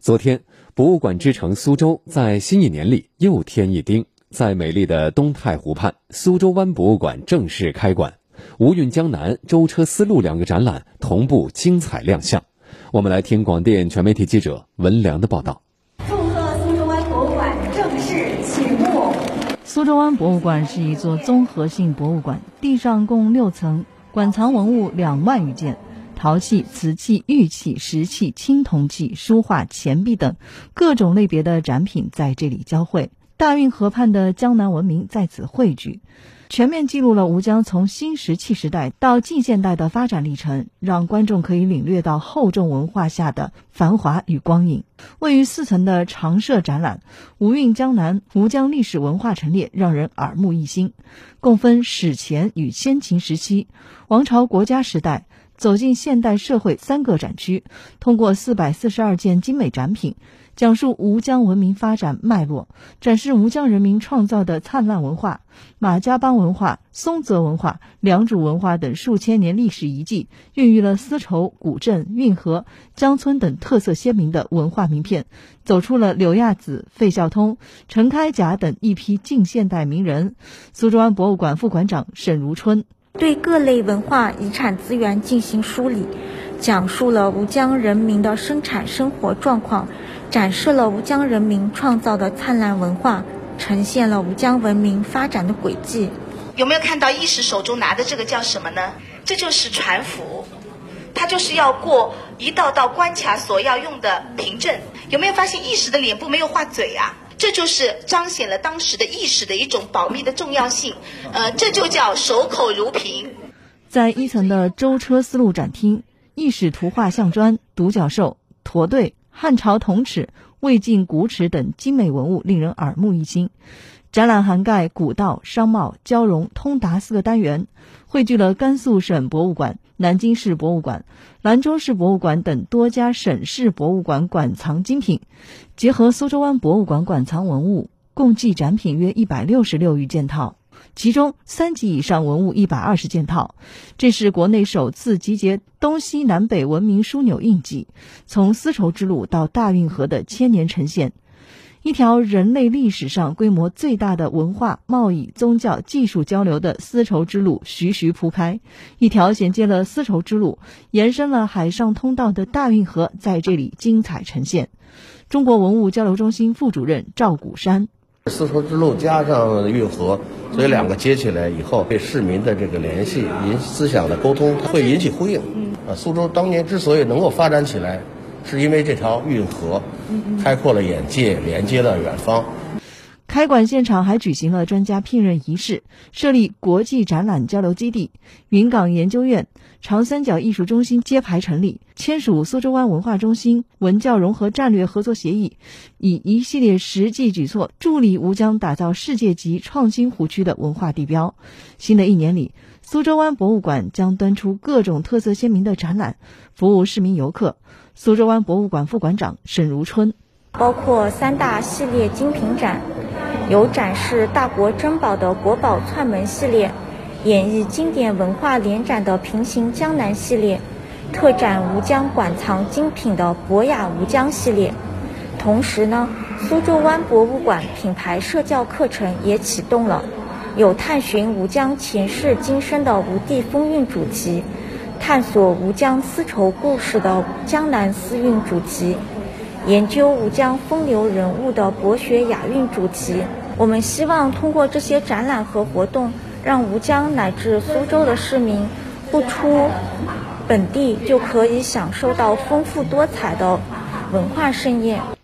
昨天，博物馆之城苏州在新一年里又添一丁，在美丽的东太湖畔，苏州湾博物馆正式开馆，《吴韵江南》《舟车丝路》两个展览同步精彩亮相。我们来听广电全媒体记者文良的报道。祝贺苏州湾博物馆正式启幕。苏州湾博物馆是一座综合性博物馆，地上共六层，馆藏文物两万余件。陶器、瓷器、玉器、石器、青铜器、书画、钱币等各种类别的展品在这里交汇，大运河畔的江南文明在此汇聚，全面记录了吴江从新石器时代到近现代的发展历程，让观众可以领略到厚重文化下的繁华与光影。位于四层的常设展览《吴韵江南》吴江历史文化陈列让人耳目一新，共分史前与先秦时期、王朝国家时代。走进现代社会三个展区，通过四百四十二件精美展品，讲述吴江文明发展脉络，展示吴江人民创造的灿烂文化、马家浜文化、松泽文化、良渚文化等数千年历史遗迹，孕育了丝绸、古镇、运河、江村等特色鲜明的文化名片，走出了柳亚子、费孝通、陈开甲等一批近现代名人。苏州湾博物馆副馆长沈如春。对各类文化遗产资源进行梳理，讲述了吴江人民的生产生活状况，展示了吴江人民创造的灿烂文化，呈现了吴江文明发展的轨迹。有没有看到义士手中拿的这个叫什么呢？这就是船斧，它就是要过一道道关卡所要用的凭证。有没有发现义士的脸部没有画嘴啊？这就是彰显了当时的意识的一种保密的重要性，呃，这就叫守口如瓶。在一层的舟车丝路展厅，意史图画像砖、独角兽、驼队、汉朝铜尺、魏晋古尺等精美文物令人耳目一新。展览涵盖古道、商贸、交融、通达四个单元，汇聚了甘肃省博物馆、南京市博物馆、兰州市博物馆等多家省市博物馆馆藏精品，结合苏州湾博物馆馆藏文物，共计展品约一百六十六余件套，其中三级以上文物一百二十件套。这是国内首次集结东西南北文明枢纽印记，从丝绸之路到大运河的千年呈现。一条人类历史上规模最大的文化、贸易、宗教、技术交流的丝绸之路徐徐铺开，一条衔接了丝绸之路、延伸了海上通道的大运河在这里精彩呈现。中国文物交流中心副主任赵谷山：丝绸之路加上运河，所以两个接起来以后，对市民的这个联系、引思想的沟通，会引起呼应。啊，苏州当年之所以能够发展起来。是因为这条运河开阔了眼界，连接了远方。开馆现场还举行了专家聘任仪式，设立国际展览交流基地，云冈研究院、长三角艺术中心揭牌成立，签署苏州湾文化中心文教融合战略合作协议，以一系列实际举措助力吴江打造世界级创新湖区的文化地标。新的一年里，苏州湾博物馆将端出各种特色鲜明的展览，服务市民游客。苏州湾博物馆副馆长沈如春，包括三大系列精品展，有展示大国珍宝的国宝串门系列，演绎经典文化联展的平行江南系列，特展吴江馆藏精品的博雅吴江系列。同时呢，苏州湾博物馆品牌社教课程也启动了，有探寻吴江前世今生的吴地风韵主题。探索吴江丝绸故事的江南丝韵主题，研究吴江风流人物的博学雅韵主题。我们希望通过这些展览和活动，让吴江乃至苏州的市民不出本地就可以享受到丰富多彩的文化盛宴。